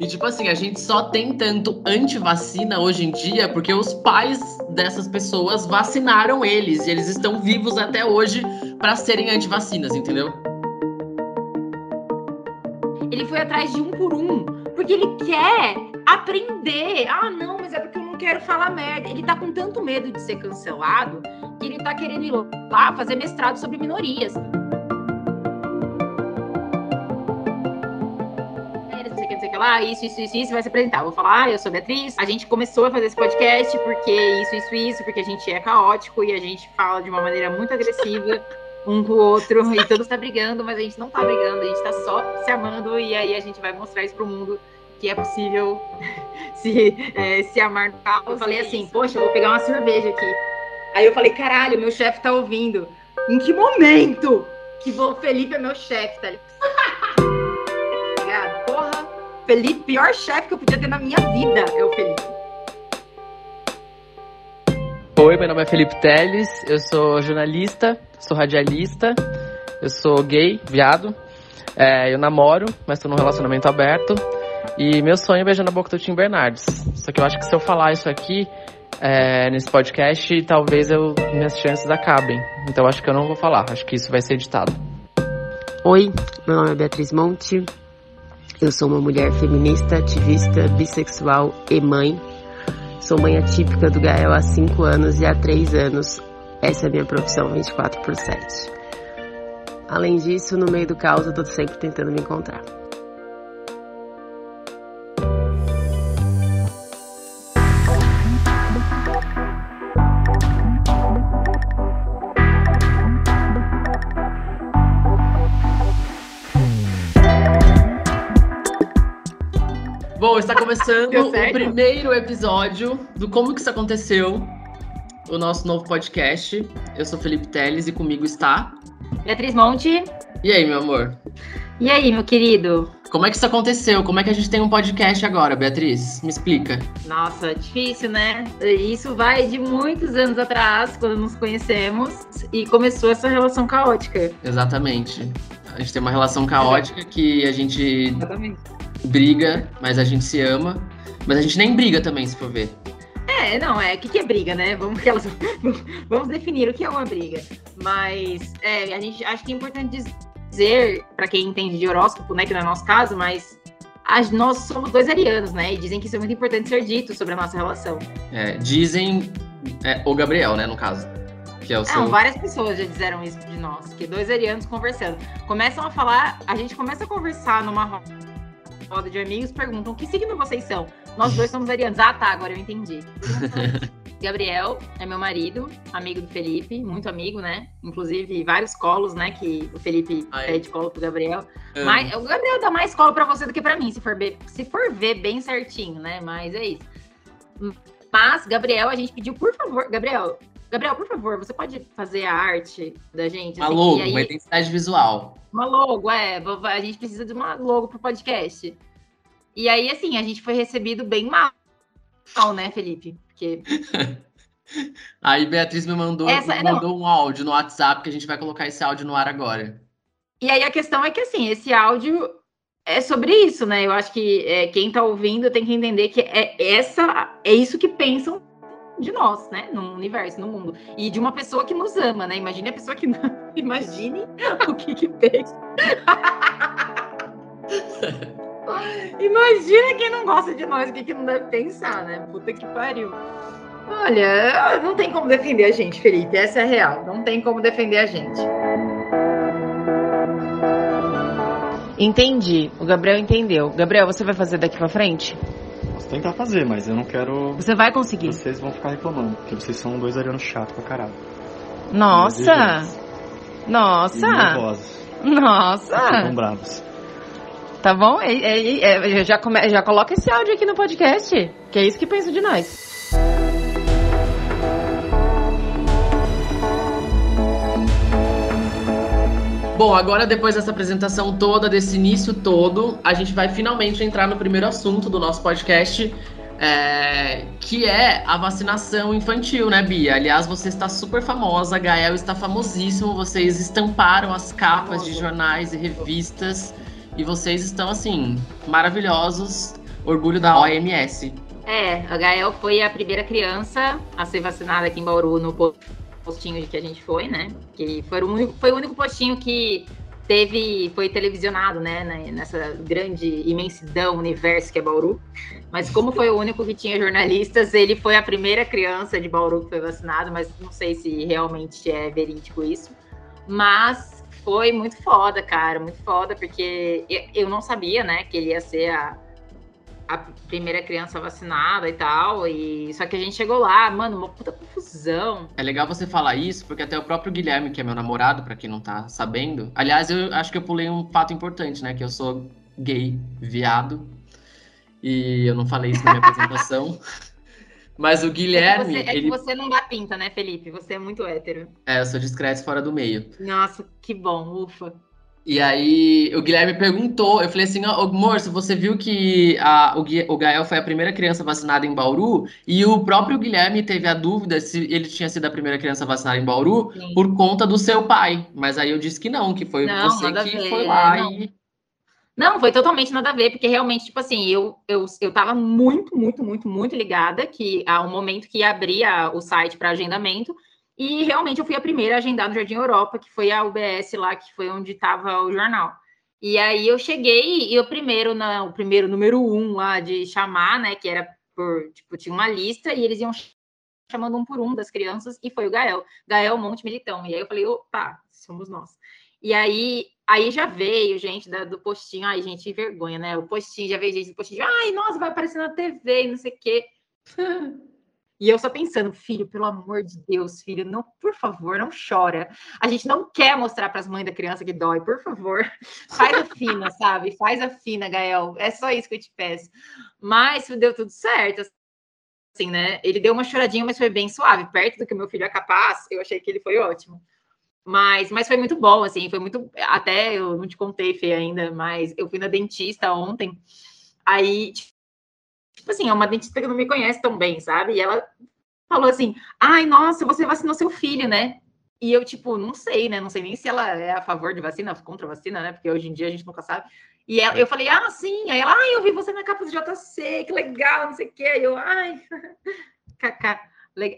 E tipo assim, a gente só tem tanto anti-vacina hoje em dia porque os pais dessas pessoas vacinaram eles e eles estão vivos até hoje para serem anti-vacinas, entendeu? Ele foi atrás de um por um, porque ele quer aprender. Ah, não, mas é porque eu não quero falar merda. Ele tá com tanto medo de ser cancelado que ele tá querendo ir lá fazer mestrado sobre minorias. Lá, isso, isso, isso, isso, vai se apresentar. vou falar, ah, eu sou Beatriz, a gente começou a fazer esse podcast porque isso, isso, isso, porque a gente é caótico e a gente fala de uma maneira muito agressiva um com o outro e todos tá brigando, mas a gente não tá brigando, a gente tá só se amando e aí a gente vai mostrar isso pro mundo que é possível se, é, se amar no carro. Eu falei assim, poxa, eu vou pegar uma cerveja aqui. Aí eu falei, caralho, meu chefe tá ouvindo. Em que momento que o Felipe é meu chefe, tá Felipe, pior chefe que eu podia ter na minha vida é o Felipe. Oi, meu nome é Felipe Teles, eu sou jornalista, sou radialista, eu sou gay, viado, é, eu namoro, mas estou num relacionamento aberto. E meu sonho é beijar na boca do Tim Bernardes. Só que eu acho que se eu falar isso aqui é, nesse podcast, talvez eu, minhas chances acabem. Então acho que eu não vou falar. Acho que isso vai ser editado. Oi, meu nome é Beatriz Monte. Eu sou uma mulher feminista, ativista, bissexual e mãe. Sou mãe atípica do Gael há 5 anos e há 3 anos essa é a minha profissão 24 por 7. Além disso, no meio do caos eu tô sempre tentando me encontrar. Começando o primeiro episódio do Como que isso aconteceu, o nosso novo podcast. Eu sou Felipe Teles e comigo está Beatriz Monte. E aí, meu amor? E aí, meu querido? Como é que isso aconteceu? Como é que a gente tem um podcast agora, Beatriz? Me explica. Nossa, difícil, né? Isso vai de muitos anos atrás, quando nos conhecemos, e começou essa relação caótica. Exatamente. A gente tem uma relação caótica que a gente Exatamente briga, mas a gente se ama. Mas a gente nem briga também, se for ver. É, não, é. O que, que é briga, né? Vamos, vamos definir o que é uma briga. Mas é, a gente acho que é importante dizer, para quem entende de horóscopo, né, que não é nosso caso, mas as, nós somos dois arianos, né? E dizem que isso é muito importante ser dito sobre a nossa relação. É, dizem é, o Gabriel, né, no caso. Que é o seu... Não, várias pessoas já disseram isso de nós, que dois arianos conversando. Começam a falar, a gente começa a conversar numa roda de amigos perguntam que signo vocês são. Nós dois somos arianos. Ah, tá, agora eu entendi. Gabriel é meu marido, amigo do Felipe, muito amigo, né? Inclusive, vários colos, né? Que o Felipe Ai. pede colo pro Gabriel. Mas, o Gabriel dá mais colo pra você do que pra mim, se for, ver, se for ver bem certinho, né? Mas é isso. Mas, Gabriel, a gente pediu, por favor, Gabriel, Gabriel, por favor, você pode fazer a arte da gente? Uma logo, aí... uma identidade visual. Uma logo, é. A gente precisa de uma logo pro podcast. E aí, assim, a gente foi recebido bem mal, né, Felipe? Porque. aí Beatriz me mandou, Essa, me mandou um áudio no WhatsApp que a gente vai colocar esse áudio no ar agora. E aí a questão é que assim, esse áudio é sobre isso, né? Eu acho que é, quem tá ouvindo tem que entender que é essa é isso que pensam de nós, né? No universo, no mundo. E de uma pessoa que nos ama, né? Imagine a pessoa que não. Imagine o que que fez. Imagina quem não gosta de nós, o que, que não deve pensar, né? Puta que pariu. Olha, não tem como defender a gente, Felipe. Essa é real. Não tem como defender a gente. Entendi. O Gabriel entendeu. Gabriel, você vai fazer daqui pra frente? Posso tentar fazer, mas eu não quero. Você vai conseguir. Vocês vão ficar reclamando, porque vocês são dois arianos chatos pra caralho. Nossa! Nossa! Nossa! Estão bravos. Tá bom? É, é, é, já, come, já coloca esse áudio aqui no podcast, que é isso que penso de nós. Bom, agora depois dessa apresentação toda, desse início todo, a gente vai finalmente entrar no primeiro assunto do nosso podcast, é, que é a vacinação infantil, né, Bia? Aliás, você está super famosa, Gael está famosíssimo, vocês estamparam as capas de jornais e revistas e vocês estão, assim, maravilhosos. orgulho da OMS. É, a Gael foi a primeira criança a ser vacinada aqui em Bauru no postinho que a gente foi, né? Que foi o único, foi o único postinho que teve, foi televisionado, né, nessa grande imensidão universo que é Bauru. Mas como foi o único que tinha jornalistas, ele foi a primeira criança de Bauru que foi vacinado, mas não sei se realmente é verídico isso. Mas foi muito foda, cara, muito foda, porque eu não sabia, né, que ele ia ser a, a primeira criança vacinada e tal. E só que a gente chegou lá, mano, uma puta confusão. É legal você falar isso, porque até o próprio Guilherme, que é meu namorado, para quem não tá sabendo. Aliás, eu acho que eu pulei um fato importante, né? Que eu sou gay, viado. E eu não falei isso na minha apresentação. Mas o Guilherme. É que, você, é ele... que você não dá pinta, né, Felipe? Você é muito hétero. É, eu sou discreto fora do meio. Nossa, que bom, ufa. E aí o Guilherme perguntou, eu falei assim, oh, amor, se você viu que a, o, o Gael foi a primeira criança vacinada em Bauru, e o próprio Guilherme teve a dúvida se ele tinha sido a primeira criança vacinada em Bauru Sim. por conta do seu pai. Mas aí eu disse que não, que foi não, você que foi lá não. e. Não, foi totalmente nada a ver, porque realmente, tipo assim, eu, eu, eu tava muito, muito, muito, muito ligada que há um momento que abria o site para agendamento, e realmente eu fui a primeira a agendar no Jardim Europa, que foi a UBS lá, que foi onde estava o jornal. E aí eu cheguei e o primeiro, na, o primeiro número um lá de chamar, né? Que era por, tipo, tinha uma lista e eles iam chamando um por um das crianças, e foi o Gael, Gael Monte Militão. E aí eu falei, opa, somos nós. E aí, aí já veio gente da, do postinho, ai, gente, vergonha, né? O postinho, já veio gente do postinho, ai, nossa, vai aparecer na TV e não sei o quê. E eu só pensando, filho, pelo amor de Deus, filho, não, por favor, não chora. A gente não quer mostrar para as mães da criança que dói, por favor. Faz a fina, sabe? Faz a fina, Gael. É só isso que eu te peço. Mas deu tudo certo. Assim, né? Ele deu uma choradinha, mas foi bem suave, perto do que meu filho é capaz. Eu achei que ele foi ótimo. Mas, mas foi muito bom, assim, foi muito. Até eu não te contei, Fê, ainda, mas eu fui na dentista ontem. Aí tipo assim, é uma dentista que não me conhece tão bem, sabe? E ela falou assim: ai, nossa, você vacinou seu filho, né? E eu, tipo, não sei, né? Não sei nem se ela é a favor de vacina, contra vacina, né? Porque hoje em dia a gente nunca sabe. E ela, eu falei, ah, sim. Aí ela, ai, eu vi você na capa do JC, que legal, não sei o quê. Aí eu, ai, kaká.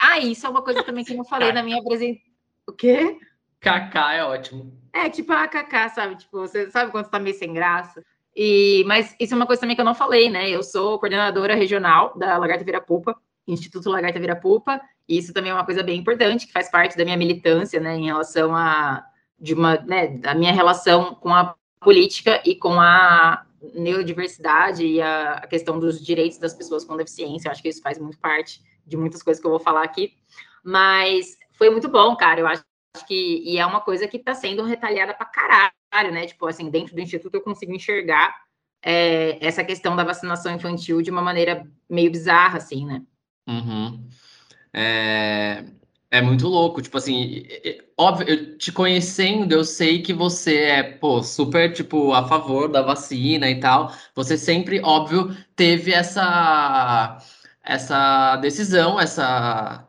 Ah, isso é uma coisa também que eu não falei na minha apresentação. O quê? Kaká é ótimo. É, tipo a Kaká, sabe? Tipo, você sabe quando você tá meio sem graça? E, mas isso é uma coisa também que eu não falei, né? Eu sou coordenadora regional da Lagarta Virapupa, Instituto Lagarta Virapupa, e isso também é uma coisa bem importante, que faz parte da minha militância, né, em relação a de uma, né, da minha relação com a política e com a neurodiversidade e a, a questão dos direitos das pessoas com deficiência. Eu acho que isso faz muito parte de muitas coisas que eu vou falar aqui. Mas foi muito bom, cara. Eu acho que e é uma coisa que está sendo retalhada para caralho né? Tipo, assim, dentro do instituto eu consigo enxergar é, essa questão da vacinação infantil de uma maneira meio bizarra, assim, né? Uhum. É, é muito louco, tipo assim, óbvio, eu te conhecendo, eu sei que você é, pô, super, tipo, a favor da vacina e tal. Você sempre, óbvio, teve essa, essa decisão, essa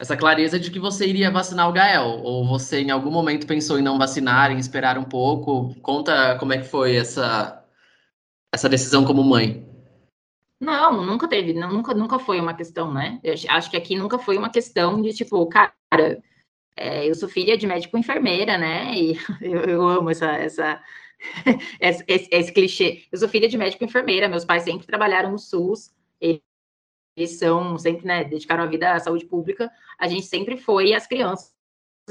essa clareza de que você iria vacinar o Gael, ou você em algum momento pensou em não vacinar, em esperar um pouco? Conta como é que foi essa, essa decisão como mãe. Não, nunca teve, nunca, nunca foi uma questão, né? Eu acho que aqui nunca foi uma questão de tipo, cara, é, eu sou filha de médico enfermeira, né? E eu, eu amo essa, essa, esse, esse, esse, clichê. Eu sou filha de médico enfermeira, meus pais sempre trabalharam no SUS, são sempre, né, dedicaram a vida à saúde pública, a gente sempre foi as crianças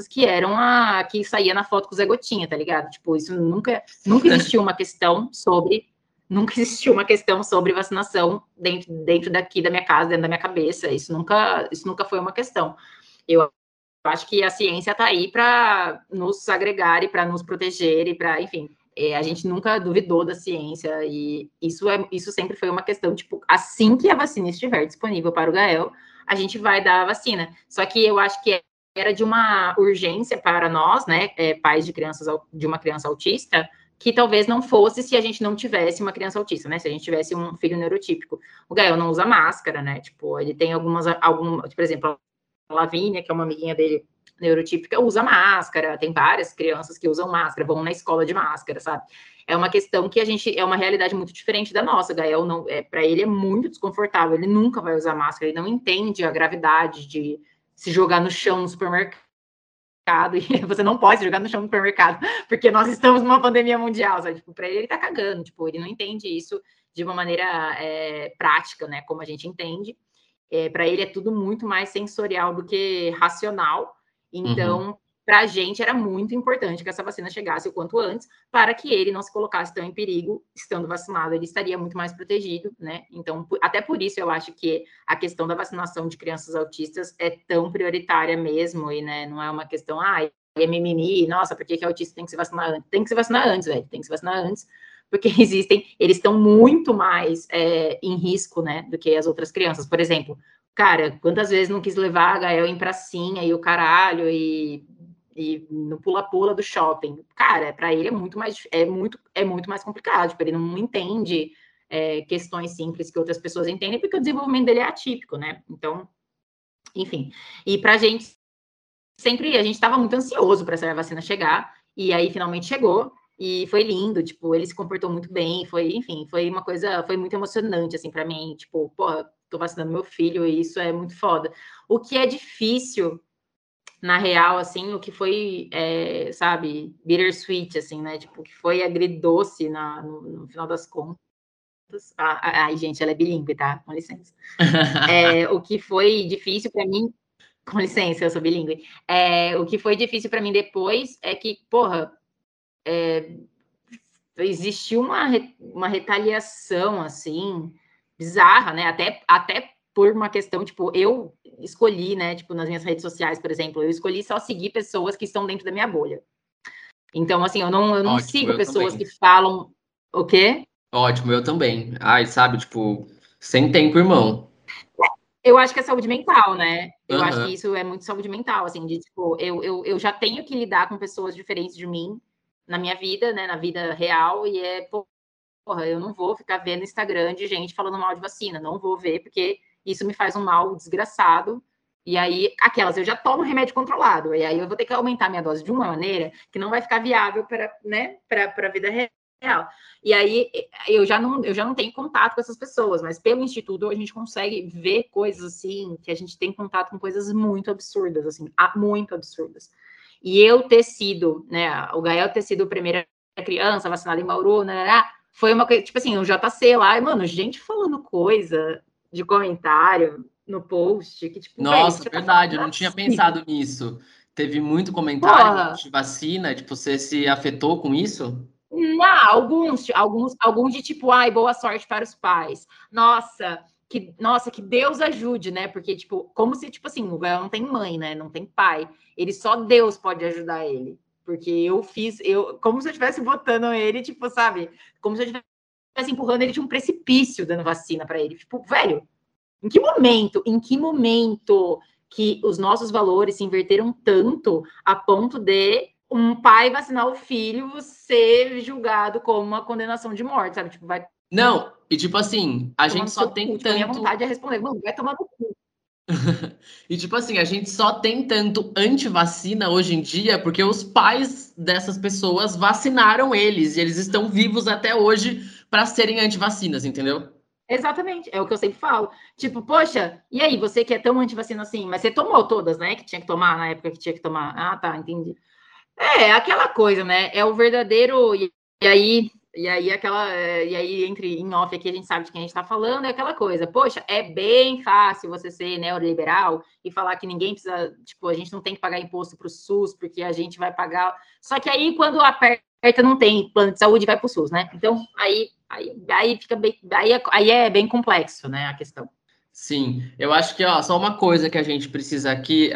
que eram a que saía na foto com o Zé Gotinha, tá ligado? Tipo, isso nunca, nunca existiu uma questão sobre, nunca existiu uma questão sobre vacinação dentro, dentro daqui da minha casa, dentro da minha cabeça. Isso nunca, isso nunca foi uma questão. Eu acho que a ciência tá aí para nos agregar e para nos proteger e para, enfim, é, a gente nunca duvidou da ciência e isso, é, isso sempre foi uma questão, tipo, assim que a vacina estiver disponível para o Gael, a gente vai dar a vacina. Só que eu acho que era de uma urgência para nós, né, é, pais de crianças de uma criança autista, que talvez não fosse se a gente não tivesse uma criança autista, né? Se a gente tivesse um filho neurotípico. O Gael não usa máscara, né? Tipo, ele tem algumas, algum, por exemplo, a Lavínia, que é uma amiguinha dele, neurotípica usa máscara, tem várias crianças que usam máscara, vão na escola de máscara, sabe? É uma questão que a gente é uma realidade muito diferente da nossa. Gael não, é, para ele é muito desconfortável, ele nunca vai usar máscara, ele não entende a gravidade de se jogar no chão no supermercado e você não pode jogar no chão no supermercado, porque nós estamos numa pandemia mundial, sabe? Tipo, para ele ele tá cagando, tipo, ele não entende isso de uma maneira é, prática, né? Como a gente entende. É, para ele é tudo muito mais sensorial do que racional. Então, uhum. para a gente era muito importante que essa vacina chegasse o quanto antes, para que ele não se colocasse tão em perigo, estando vacinado, ele estaria muito mais protegido, né? Então, até por isso eu acho que a questão da vacinação de crianças autistas é tão prioritária mesmo, e né, não é uma questão, ah, é mimimi, nossa, por que, que autista tem que se vacinar antes? Tem que se vacinar antes, velho, tem que se vacinar antes, porque existem, eles estão muito mais é, em risco, né, do que as outras crianças. Por exemplo, cara, quantas vezes não quis levar a Gael em pracinha e o caralho e, e no pula-pula do shopping? Cara, para ele é muito mais, é muito, é muito mais complicado, tipo, ele não entende é, questões simples que outras pessoas entendem, porque o desenvolvimento dele é atípico, né? Então, enfim. E pra gente, sempre, a gente estava muito ansioso para essa vacina chegar, e aí finalmente chegou, e foi lindo, tipo, ele se comportou muito bem, foi, enfim, foi uma coisa, foi muito emocionante, assim, para mim, tipo, porra, tô vacinando meu filho e isso é muito foda. O que é difícil, na real, assim, o que foi, é, sabe, bittersweet, assim, né, tipo, que foi agridoce na, no, no final das contas. Ah ai, gente, ela é bilíngue, tá? Com licença. É, o que foi difícil para mim, com licença, eu sou bilíngue. É, o que foi difícil para mim depois é que, porra, é, existiu uma, uma retaliação, assim, bizarra, né? Até, até por uma questão, tipo, eu escolhi, né? Tipo, nas minhas redes sociais, por exemplo, eu escolhi só seguir pessoas que estão dentro da minha bolha. Então, assim, eu não, eu não Ótimo, sigo eu pessoas também. que falam o quê? Ótimo, eu também. Ai, sabe, tipo, sem tempo, irmão. Eu acho que é saúde mental, né? Eu uhum. acho que isso é muito saúde mental, assim, de tipo, eu, eu, eu já tenho que lidar com pessoas diferentes de mim, na minha vida, né, na vida real, e é, porra, eu não vou ficar vendo Instagram de gente falando mal de vacina, não vou ver, porque isso me faz um mal desgraçado. E aí, aquelas, eu já tomo remédio controlado, e aí eu vou ter que aumentar minha dose de uma maneira que não vai ficar viável para, né, a vida real. E aí eu já não eu já não tenho contato com essas pessoas, mas pelo instituto a gente consegue ver coisas assim que a gente tem contato com coisas muito absurdas assim, muito absurdas. E eu ter sido, né, o Gael ter sido a primeira criança vacinada em Bauru, né, né, né, foi uma coisa, tipo assim, o JC lá, e, mano, gente falando coisa de comentário no post, que tipo... Nossa, véio, tá verdade, tá eu não tinha pensado nisso. Teve muito comentário Porra. de vacina, tipo, você se afetou com isso? Não, alguns, alguns, alguns de tipo, ai, boa sorte para os pais. Nossa, que, nossa, que Deus ajude, né? Porque, tipo, como se, tipo assim, o Gael não tem mãe, né? Não tem pai. Ele só Deus pode ajudar ele. Porque eu fiz, eu, como se eu estivesse botando ele, tipo, sabe? Como se eu estivesse empurrando ele de um precipício dando vacina para ele. Tipo, velho, em que momento, em que momento que os nossos valores se inverteram tanto a ponto de um pai vacinar o filho ser julgado como uma condenação de morte, sabe? Tipo, vai não, e tipo assim, a gente só tem cu, tanto. Minha vontade é responder, mano, vai tomar no cu. e tipo assim, a gente só tem tanto antivacina hoje em dia porque os pais dessas pessoas vacinaram eles e eles estão vivos até hoje para serem antivacinas, entendeu? Exatamente, é o que eu sempre falo. Tipo, poxa, e aí, você que é tão antivacina assim, mas você tomou todas, né? Que tinha que tomar na época que tinha que tomar. Ah, tá, entendi. É, aquela coisa, né? É o verdadeiro. E aí, e aí, aquela. Eh, e aí, entre em off aqui, a gente sabe de quem a gente está falando, é aquela coisa. Poxa, é bem fácil você ser neoliberal e falar que ninguém precisa. Tipo, a gente não tem que pagar imposto para o SUS, porque a gente vai pagar. Só que aí, quando aperta, não tem plano de saúde, vai para o SUS, né? Então, aí, aí, aí fica bem. Aí é, aí é bem complexo, né, a questão. Sim, eu acho que ó, só uma coisa que a gente precisa aqui,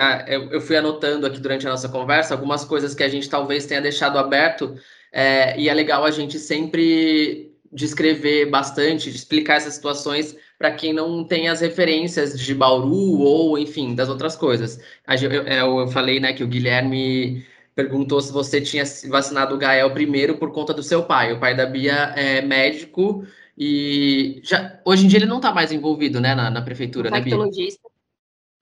eu fui anotando aqui durante a nossa conversa algumas coisas que a gente talvez tenha deixado aberto é, e é legal a gente sempre descrever bastante, explicar essas situações para quem não tem as referências de Bauru ou, enfim, das outras coisas. Eu, eu, eu falei né, que o Guilherme perguntou se você tinha vacinado o Gael primeiro por conta do seu pai. O pai da Bia é médico e já, hoje em dia ele não está mais envolvido né, na, na prefeituра, né, Bia?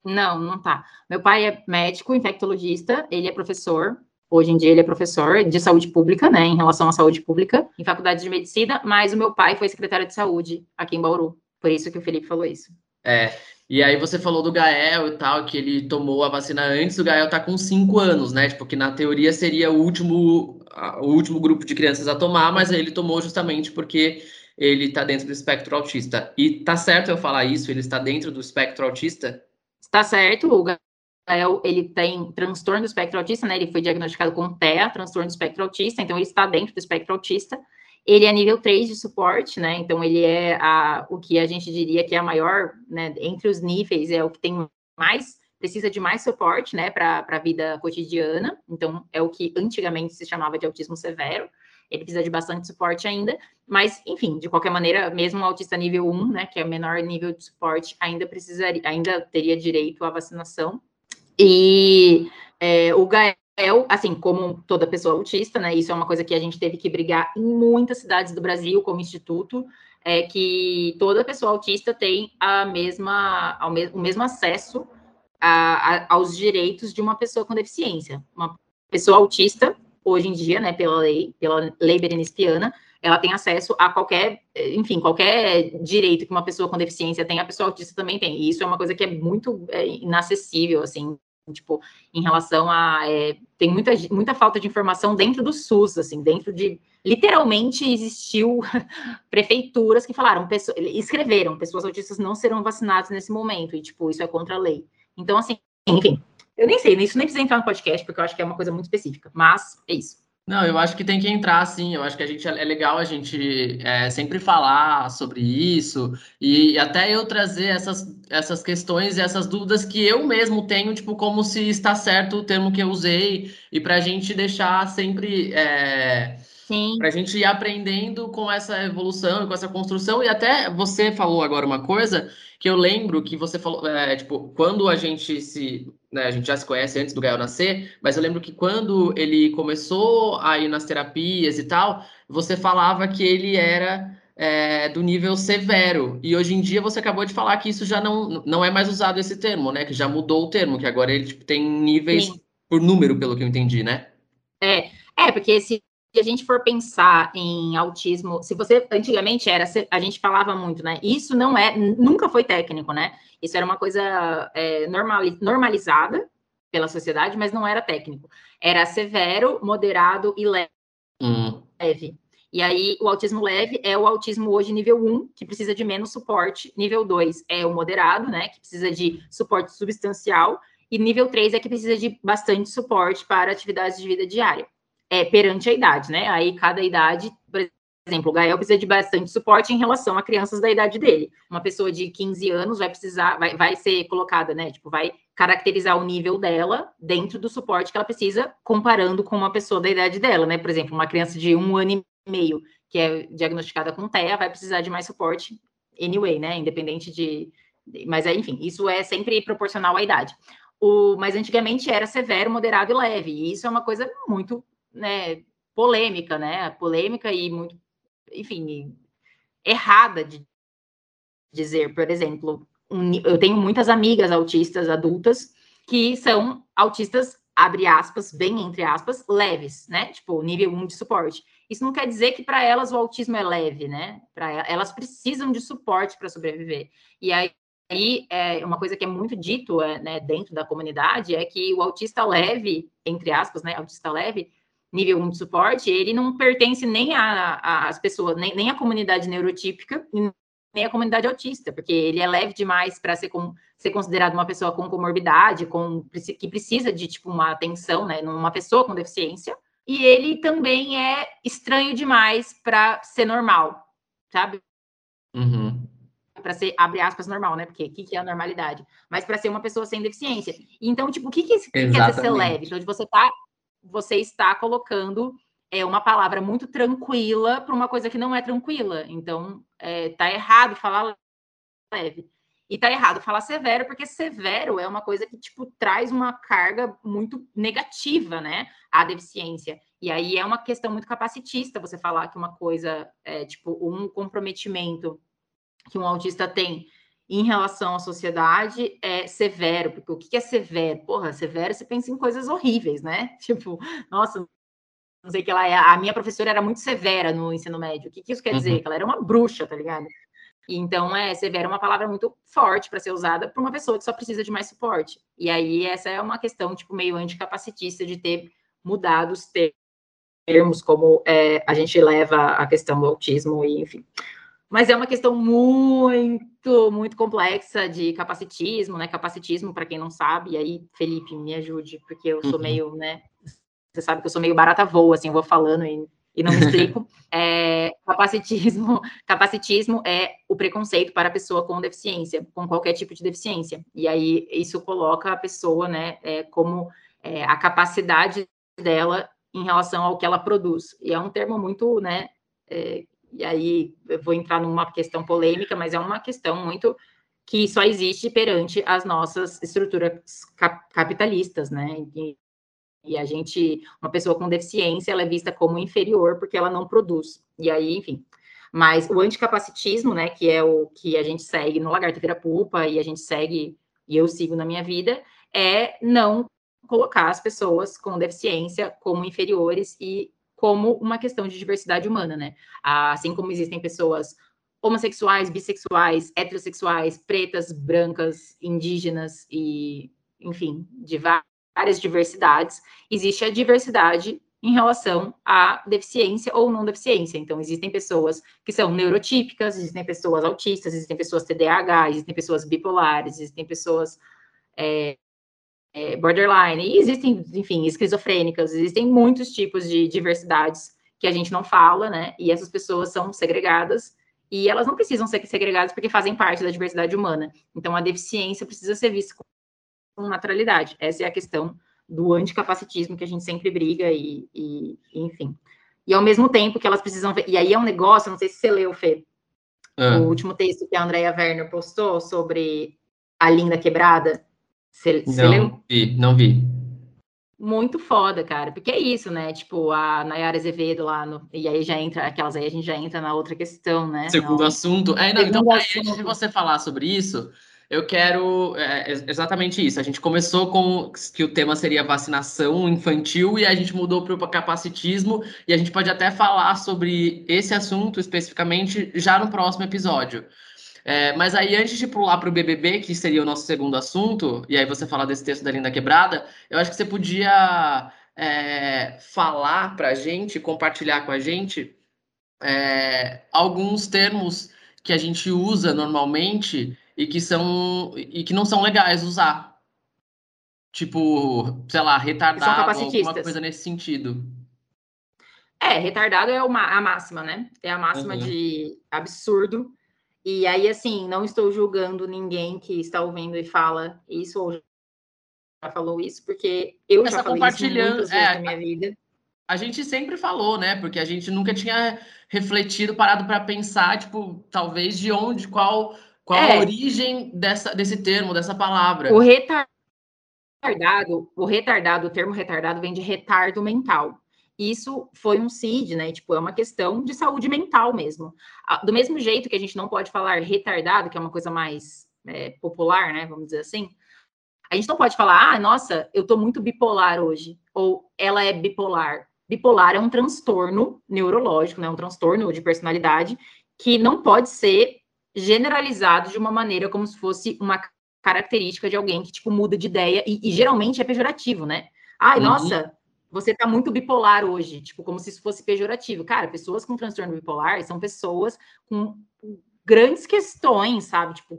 Não, não tá. Meu pai é médico, infectologista, ele é professor. Hoje em dia ele é professor de saúde pública, né, em relação à saúde pública, em faculdade de medicina, mas o meu pai foi secretário de saúde aqui em Bauru. Por isso que o Felipe falou isso. É, e aí você falou do Gael e tal, que ele tomou a vacina antes, o Gael tá com cinco anos, né? Tipo, que na teoria seria o último, o último grupo de crianças a tomar, mas ele tomou justamente porque ele está dentro do espectro autista. E tá certo eu falar isso? Ele está dentro do espectro autista? Está certo, o Gael, ele tem transtorno do espectro autista, né? Ele foi diagnosticado com TEA, transtorno do espectro autista, então ele está dentro do espectro autista. Ele é nível 3 de suporte, né? Então ele é a, o que a gente diria que é a maior, né? Entre os níveis, é o que tem mais precisa de mais suporte, né, para a vida cotidiana. Então, é o que antigamente se chamava de autismo severo ele precisa de bastante suporte ainda, mas, enfim, de qualquer maneira, mesmo o autista nível 1, né, que é o menor nível de suporte, ainda precisaria, ainda teria direito à vacinação. E é, o Gael, assim, como toda pessoa autista, né, isso é uma coisa que a gente teve que brigar em muitas cidades do Brasil, como instituto, é que toda pessoa autista tem a mesma, me, o mesmo acesso a, a, aos direitos de uma pessoa com deficiência. Uma pessoa autista hoje em dia, né, pela lei, pela lei berenistiana, ela tem acesso a qualquer, enfim, qualquer direito que uma pessoa com deficiência tem, a pessoa autista também tem. E isso é uma coisa que é muito é, inacessível, assim, tipo, em relação a. É, tem muita, muita falta de informação dentro do SUS, assim, dentro de. Literalmente existiu prefeituras que falaram, pessoas, escreveram, pessoas autistas não serão vacinadas nesse momento, e, tipo, isso é contra a lei. Então, assim, enfim, eu nem sei, isso nem precisa entrar no podcast, porque eu acho que é uma coisa muito específica. Mas é isso. Não, eu acho que tem que entrar, sim. Eu acho que a gente é legal a gente é, sempre falar sobre isso e até eu trazer essas, essas questões e essas dúvidas que eu mesmo tenho, tipo, como se está certo o termo que eu usei, e para a gente deixar sempre. É, Para a gente ir aprendendo com essa evolução, com essa construção, e até você falou agora uma coisa que eu lembro que você falou, é, tipo, quando a gente se né, a gente já se conhece antes do Gael nascer, mas eu lembro que quando ele começou a ir nas terapias e tal, você falava que ele era é, do nível severo. E hoje em dia você acabou de falar que isso já não, não é mais usado esse termo, né? Que já mudou o termo, que agora ele tipo, tem níveis Sim. por número, pelo que eu entendi, né? É, é, porque se a gente for pensar em autismo, se você antigamente era, a gente falava muito, né? Isso não é, nunca foi técnico, né? Isso era uma coisa é, normalizada pela sociedade, mas não era técnico. Era severo, moderado e leve. Hum. leve. E aí, o autismo leve é o autismo hoje nível 1, que precisa de menos suporte. Nível 2 é o moderado, né? Que precisa de suporte substancial. E nível 3 é que precisa de bastante suporte para atividades de vida diária é, perante a idade, né? Aí cada idade, por exemplo, o Gael precisa de bastante suporte em relação a crianças da idade dele. Uma pessoa de 15 anos vai precisar, vai, vai ser colocada, né? Tipo, vai caracterizar o nível dela dentro do suporte que ela precisa, comparando com uma pessoa da idade dela, né? Por exemplo, uma criança de um ano e meio que é diagnosticada com TEA vai precisar de mais suporte anyway, né? Independente de. Mas, é, enfim, isso é sempre proporcional à idade. O, mas antigamente era severo, moderado e leve, e isso é uma coisa muito né, polêmica, né? Polêmica e muito, enfim, errada de dizer, por exemplo, um, eu tenho muitas amigas autistas adultas que são autistas, abre aspas, bem entre aspas, leves, né? Tipo, nível 1 de suporte. Isso não quer dizer que para elas o autismo é leve, né? Para elas precisam de suporte para sobreviver. E aí aí é, uma coisa que é muito dito é, né, dentro da comunidade é que o autista leve, entre aspas, né, autista leve, nível 1 de suporte, ele não pertence nem às pessoas, nem, nem à comunidade neurotípica, nem à comunidade autista, porque ele é leve demais para ser, com, ser considerado uma pessoa com comorbidade, com, que precisa de tipo uma atenção, né, numa pessoa com deficiência, e ele também é estranho demais para ser normal, sabe? Uhum. Para ser, abre aspas, normal, né? Porque o que, que, é a normalidade? Mas para ser uma pessoa sem deficiência. Então, tipo, o que, que, que quer dizer ser leve? Então, você tá você está colocando é, uma palavra muito tranquila para uma coisa que não é tranquila. Então, é, tá errado falar leve. E tá errado falar severo, porque severo é uma coisa que, tipo, traz uma carga muito negativa, né? À deficiência. E aí é uma questão muito capacitista você falar que uma coisa é, tipo, um comprometimento que um autista tem em relação à sociedade é severo, porque o que é severo? Porra, severo você pensa em coisas horríveis, né? Tipo, nossa, não sei o que ela é. A minha professora era muito severa no ensino médio. O que, que isso quer dizer? Uhum. Que ela era uma bruxa, tá ligado? Então, é, severa é uma palavra muito forte para ser usada por uma pessoa que só precisa de mais suporte. E aí, essa é uma questão, tipo, meio anticapacitista de ter mudado os termos, como é, a gente leva a questão do autismo, e enfim. Mas é uma questão muito, muito complexa de capacitismo, né? Capacitismo, para quem não sabe, e aí, Felipe, me ajude, porque eu sou Uhum. meio, né? Você sabe que eu sou meio barata voa, assim, eu vou falando e, e não me explico. É, capacitismo, capacitismo é o preconceito para a pessoa com deficiência, com qualquer tipo de deficiência. E aí isso coloca a pessoa, né, é, como é, a capacidade dela em relação ao que ela produz. E é um termo muito, né, é, e aí eu vou entrar numa questão polêmica, mas é uma questão muito que só existe perante as nossas estruturas cap capitalistas, né? E, e a gente, uma pessoa com deficiência, ela é vista como inferior porque ela não produz. E aí, enfim. Mas o anticapacitismo, né, que é o que a gente segue no Lagarto Vira Pupa e a gente segue, e eu sigo na minha vida, é não colocar as pessoas com deficiência como inferiores e como uma questão de diversidade humana, né? Assim como existem pessoas homossexuais, bissexuais, heterossexuais, pretas, brancas, indígenas e, enfim, de várias diversidades, existe a diversidade em relação à deficiência ou não deficiência. Então, existem pessoas que são neurotípicas, existem pessoas autistas, existem pessoas TDAH, existem pessoas bipolares, existem pessoas é, é, borderline, e existem, enfim, esquizofrênicas, existem muitos tipos de diversidades que a gente não fala, né? E essas pessoas são segregadas e elas não precisam ser segregadas porque fazem parte da diversidade humana. Então, a deficiência precisa ser vista com naturalidade. Essa é a questão do anticapacitismo que a gente sempre briga e, e, enfim. E ao mesmo tempo que elas precisam ver, e aí é um negócio, não sei se você leu, Fê, Ah. o último texto que a Andrea Werner postou sobre a linda quebrada. Leu? Não vi, não vi. Muito foda, cara, porque é isso, né? Tipo, a Nayara Azevedo lá, no, e aí já entra, aquelas aí a gente já entra na outra questão, né? Segundo Não- assunto. É, não, então, Segundo aí, antes de você falar sobre isso, eu quero é, ex- exatamente isso. A gente começou com que o tema seria vacinação infantil e a gente mudou para o capacitismo, e a gente pode até falar sobre esse assunto especificamente já no próximo episódio. É, mas aí, antes de pular para o BBB, que seria o nosso segundo assunto, e aí você falar desse texto da Linda Quebrada, eu acho que você podia é, falar para a gente, compartilhar com a gente é, alguns termos que a gente usa normalmente e que são e que não são legais usar. Tipo, sei lá, retardado, alguma coisa nesse sentido. É, retardado é uma, a máxima, né? É a máxima Uhum. de absurdo. E aí, assim, não estou julgando ninguém que está ouvindo e fala isso ou já falou isso, porque eu Essa já falei isso compartilhando- vezes é, na minha vida. A gente sempre falou, né? Porque a gente nunca tinha refletido, parado para pensar, tipo, talvez de onde, qual, qual a É. origem dessa, desse termo, dessa palavra. O retardado, o retardado, o termo retardado vem de retardo mental. Isso foi um CID, né? Tipo, é uma questão de saúde mental mesmo. Ah, Do mesmo jeito que a gente não pode falar retardado, que é uma coisa mais é, popular, né? Vamos dizer assim. A gente não pode falar, ah, nossa, eu tô muito bipolar hoje. Ou ela é bipolar. Bipolar é um transtorno neurológico, né? Um transtorno de personalidade que não pode ser generalizado de uma maneira como se fosse uma característica de alguém que, tipo, muda de ideia e, e geralmente é pejorativo, né? Ai, Uhum. nossa, você tá muito bipolar hoje, tipo, como se isso fosse pejorativo. Cara, pessoas com transtorno bipolar são pessoas com grandes questões, sabe? Tipo,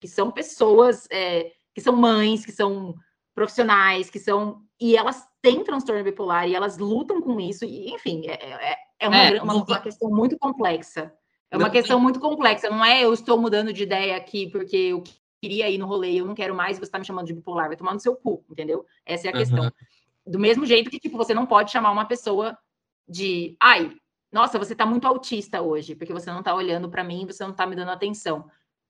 que, são pessoas é, que são mães, que são profissionais, que são. E elas têm transtorno bipolar e elas lutam com isso, e, enfim, é, é, é uma, É, uma, não uma va- questão muito complexa. É uma Não- questão muito complexa, não é eu estou mudando de ideia aqui porque eu queria ir no rolê eu não quero mais, você está me chamando de bipolar, vai tomar no seu cu, entendeu? Essa é a questão. Do mesmo jeito que, tipo, você não pode chamar uma pessoa de, ai, nossa, você tá muito autista hoje, porque você não tá olhando para mim, você não tá me dando atenção.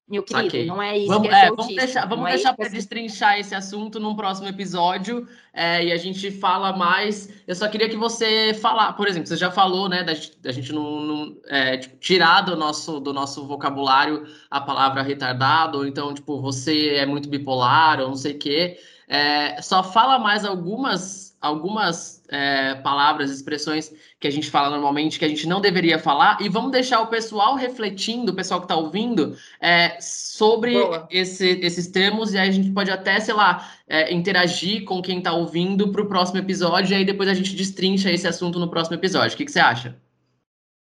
meu querido, Saquei. não é isso Vamos, que é, é, vamos autista, deixar, vamos é deixar isso que é para destrinchar esse assunto num próximo episódio é, e a gente fala mais. Eu só queria que você falar, por exemplo, você já falou, né, da, gente- da gente não, não, é, tipo, tirar do nosso, do nosso vocabulário a palavra retardado, ou então, tipo, você é muito bipolar, ou não sei o quê. É, só fala mais algumas, algumas é, palavras, expressões que a gente fala normalmente que a gente não deveria falar, e vamos deixar o pessoal refletindo, o pessoal que está ouvindo, é, sobre esse- esses termos, e aí a gente pode até, sei lá, é, interagir com quem está ouvindo para o próximo episódio, e aí depois a gente destrincha esse assunto no próximo episódio. O que, que você acha?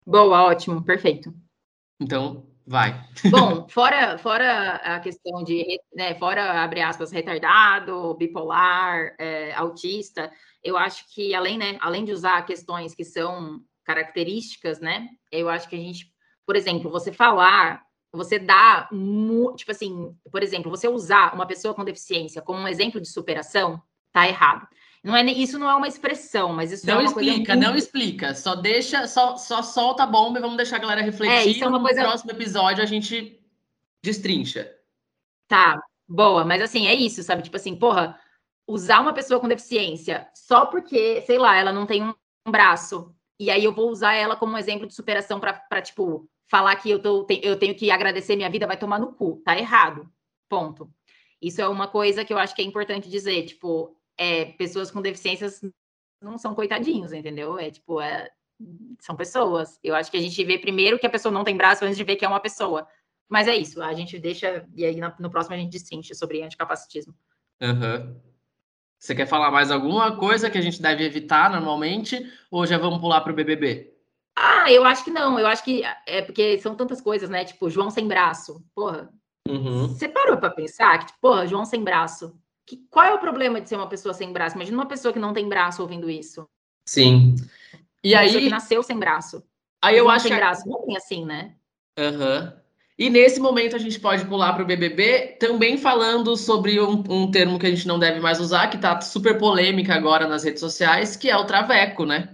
Boa, ótimo, perfeito. Então, vai. Bom, fora, fora a questão de, né, fora, abre aspas, retardado, bipolar, é, autista, eu acho que além, né, além de usar questões que são características, né, eu acho que a gente, por exemplo, você falar, você dá, tipo assim, por exemplo, você usar uma pessoa com deficiência como um exemplo de superação, tá errado. Não é, isso não é uma expressão, mas isso é Não uma coisa explica, muito- não explica. Só deixa, só, só solta a bomba e vamos deixar a galera refletir. isso é uma no coisa- próximo episódio a gente destrincha. Tá, boa, mas assim, é isso, sabe? Tipo assim, porra, usar uma pessoa com deficiência só porque, sei lá, ela não tem um, um braço, e aí eu vou usar ela como um exemplo de superação pra, pra, tipo, falar que eu, tô, eu tenho que agradecer minha vida, vai tomar no cu. Tá errado. Ponto. Isso é uma coisa que eu acho que é importante dizer, tipo, é, pessoas com deficiências não são coitadinhos, entendeu? É tipo, é, são pessoas. Eu acho que a gente vê primeiro que a pessoa não tem braço antes de ver que é uma pessoa. Mas é isso, a gente deixa, e aí no próximo a gente destrincha sobre anticapacitismo. Aham. Você quer falar mais alguma coisa que a gente deve evitar normalmente? Ou já vamos pular para o BBB? Ah, eu acho que não, eu acho que é porque são tantas coisas, né? Tipo, João sem braço. Porra, Uhum. você parou pra pensar que, tipo, porra, João sem braço. Que, qual é o problema de ser uma pessoa sem braço? Imagina uma pessoa que não tem braço ouvindo isso. Sim. E uma pessoa aí, que nasceu sem braço. aí eu João acho sem que braço. Não tem assim, né? Aham. E nesse momento a gente pode pular para o BBB, também falando sobre um, um termo que a gente não deve mais usar, que tá super polêmica agora nas redes sociais, que é o traveco, né?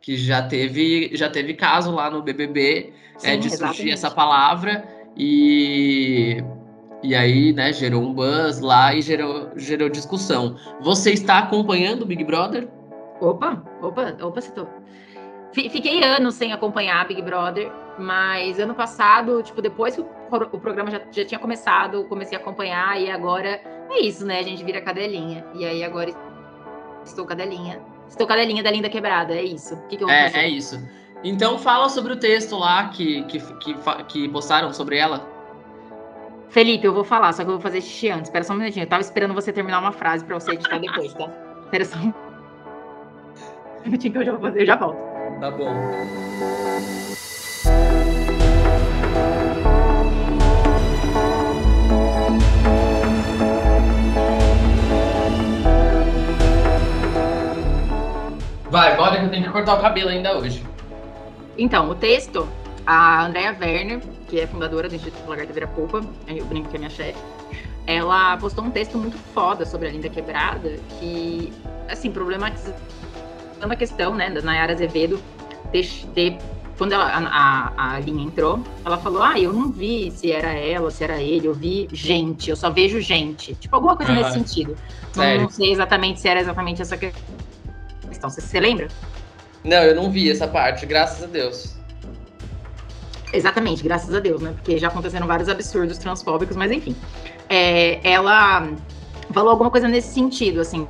Que já teve, já teve caso lá no BBB é, Sim, de surgir exatamente. essa palavra e, e aí, né, gerou um buzz lá e gerou, gerou discussão. Você está acompanhando o Big Brother? Opa, opa, opa, citou. Fi- Fiquei anos sem acompanhar Big Brother, mas ano passado, tipo, depois que o, pro- o programa já, já tinha começado, comecei a acompanhar e agora é isso, né? A gente vira cadelinha. E aí agora estou cadelinha. Estou cadelinha da linda quebrada, é isso. O que, que eu vou É, fazer? é isso. Então fala sobre o texto lá que, que, que, que postaram sobre ela. Felipe, eu vou falar, só que eu vou fazer xixi antes. Espera só um minutinho. Eu tava esperando você terminar uma frase pra você editar depois, tá? Espera só um minutinho que eu já vou fazer, eu já volto. Tá bom. Vai, bora que eu tenho que cortar o cabelo ainda hoje. Então, o texto, a Andrea Werner, que é fundadora do Instituto Lagarta Vira Poupa, eu brinco que é minha chefe, ela postou um texto muito foda sobre a Linda Quebrada, que, assim, problematizando a questão, né, da Nayara Azevedo ter, ter- quando ela, a, a, linha entrou, ela falou, ah, eu não vi se era ela, se era ele, eu vi gente, eu só vejo gente. Tipo, alguma coisa Ah, nesse sentido. Não, sério? não sei exatamente se era exatamente essa questão. Você, você lembra? Não, eu não vi essa parte, graças a Deus. Exatamente, graças a Deus, né? Porque já aconteceram vários absurdos transfóbicos, mas enfim. É, ela falou alguma coisa nesse sentido, assim.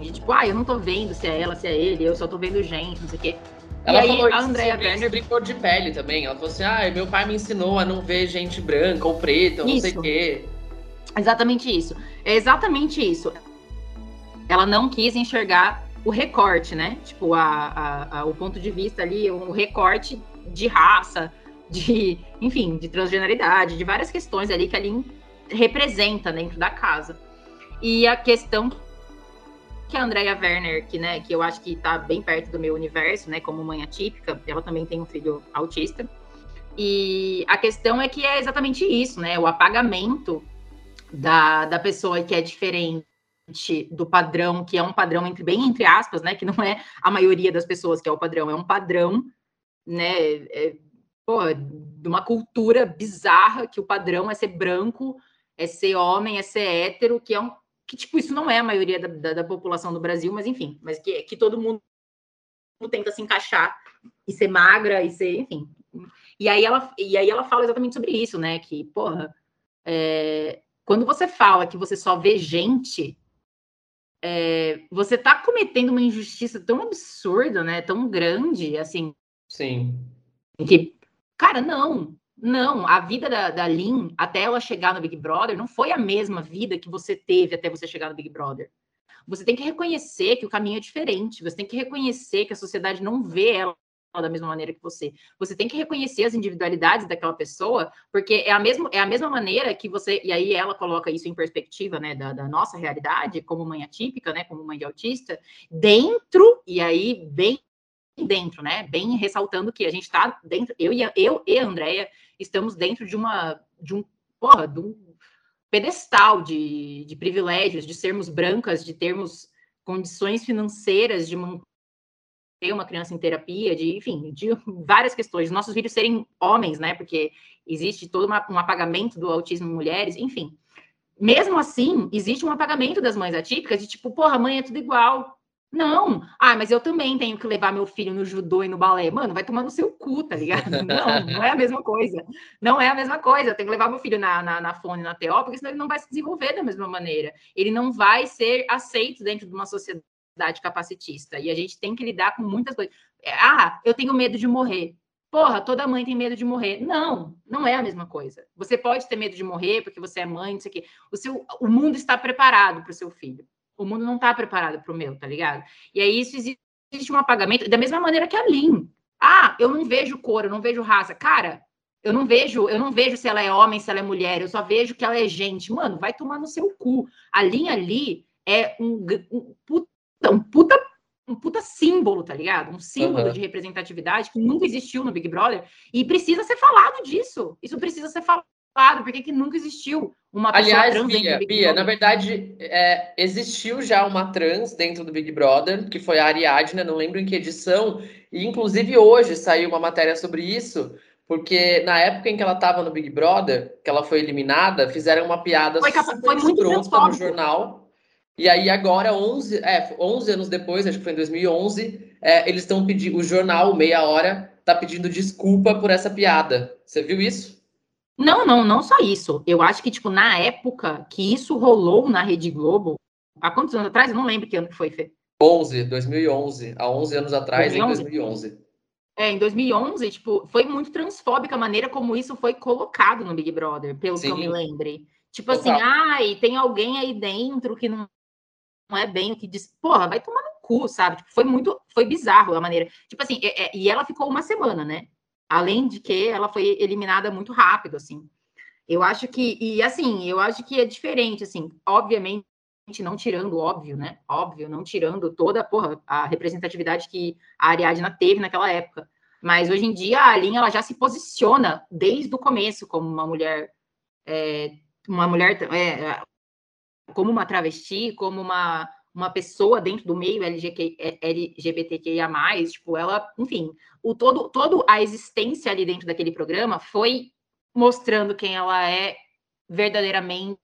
De, tipo, ah, eu não tô vendo se é ela, se é ele, eu só tô vendo gente, não sei o quê. Ela e aí, falou a isso Andrea Werner. cor de pele também. Ela falou assim: ah, meu pai me ensinou a não ver gente branca ou preta, ou não sei o quê. Exatamente isso. É exatamente isso. Ela não quis enxergar o recorte, né? Tipo, a, a- a- o ponto de vista ali, o recorte de raça, de, enfim, de transgeneridade, de várias questões ali que ali representa dentro da casa. E a questão que a Andrea Werner, que, né, que eu acho que tá bem perto do meu universo, né, como mãe atípica, ela também tem um filho autista. E a questão é que é exatamente isso, né? O apagamento da, da pessoa que é diferente do padrão, que é um padrão entre bem entre aspas, né? Que não é a maioria das pessoas que é o padrão, é um padrão, né? é, pô, de uma cultura bizarra que o padrão é ser branco, é ser homem, é ser hétero, que é um que tipo isso não é a maioria da, da, da população do Brasil, mas enfim, mas que, que todo mundo tenta se encaixar e ser magra e ser, enfim. E aí ela e aí ela fala exatamente sobre isso, né? Que porra, é, quando você fala que você só vê gente é, você está cometendo uma injustiça tão absurda, né? Tão grande, assim. Sim. Que, cara, não. Não, a vida da, da Lin, até ela chegar no Big Brother, não foi a mesma vida que você teve até você chegar no Big Brother. Você tem que reconhecer que o caminho é diferente. Você tem que reconhecer que a sociedade não vê ela da mesma maneira que você. Você tem que reconhecer as individualidades daquela pessoa, porque é a mesma, é a mesma maneira que você. E aí ela coloca isso em perspectiva, né, da, da nossa realidade, como mãe atípica, né, como mãe de autista, dentro, e aí bem dentro, né, bem ressaltando que a gente está dentro, eu e a, eu e a Andrea estamos dentro de uma. de um. Porra, de um pedestal de, de privilégios, de sermos brancas, de termos condições financeiras de manter ter uma criança em terapia, de, enfim, de várias questões. Nossos filhos serem homens, né? Porque existe todo uma, um apagamento do autismo em mulheres, enfim. Mesmo assim, existe um apagamento das mães atípicas de tipo, porra, mãe é tudo igual. Não. Ah, mas eu também tenho que levar meu filho no judô e no balé. Mano, vai tomar no seu cu, tá ligado? Não, não é a mesma coisa. Não é a mesma coisa. Eu tenho que levar meu filho na, na, na fone, na TO, porque senão ele não vai se desenvolver da mesma maneira. Ele não vai ser aceito dentro de uma sociedade capacitista. E a gente tem que lidar com muitas coisas. É, ah, eu tenho medo de morrer. Porra, toda mãe tem medo de morrer. Não, não é a mesma coisa. Você pode ter medo de morrer porque você é mãe, não sei o quê. O, seu, o mundo está preparado para o seu filho. O mundo não está preparado para o meu, tá ligado? E aí isso existe, existe um apagamento, da mesma maneira que a Lin. Ah, eu não vejo cor, eu não vejo raça. Cara, eu não vejo, eu não vejo se ela é homem, se ela é mulher, eu só vejo que ela é gente. Mano, vai tomar no seu cu. A Lin ali é um, um um puta, um puta símbolo, tá ligado? Um símbolo uhum. de representatividade que nunca existiu no Big Brother e precisa ser falado disso. Isso precisa ser falado. Porque que nunca existiu uma pessoa Aliás, trans Bia, Bia, na verdade, é, existiu já uma trans dentro do Big Brother, que foi a Ariadna, não lembro em que edição, e inclusive hoje saiu uma matéria sobre isso, porque na época em que ela estava no Big Brother, que ela foi eliminada, fizeram uma piada foi, super foi escrota no jornal e aí agora, 11, é, 11 anos depois, acho que foi em 2011, é, eles estão pedindo, o jornal Meia Hora está pedindo desculpa por essa piada. Você viu isso? Não, não, não só isso. Eu acho que, tipo, na época que isso rolou na Rede Globo, há quantos anos atrás? Eu não lembro que ano que foi, Fê. 11, 2011. Há 11 anos atrás, 2011? em 2011. É, em 2011, tipo, foi muito transfóbica a maneira como isso foi colocado no Big Brother, pelo Sim. que eu me lembre. Tipo Total. assim, ai, tem alguém aí dentro que não não é bem o que diz. Porra, vai tomar no cu, sabe? Tipo, foi muito, foi bizarro a maneira. Tipo assim, é, é, e ela ficou uma semana, né? Além de que ela foi eliminada muito rápido, assim. Eu acho que, e assim, eu acho que é diferente, assim, obviamente, não tirando, óbvio, né? Óbvio, não tirando toda porra, a representatividade que a Ariadna teve naquela época. Mas hoje em dia a Aline ela já se posiciona desde o começo como uma mulher, é, uma mulher, é, como uma travesti, como uma, uma pessoa dentro do meio LGBTQIA+, tipo, ela, enfim, o todo, todo a existência ali dentro daquele programa foi mostrando quem ela é verdadeiramente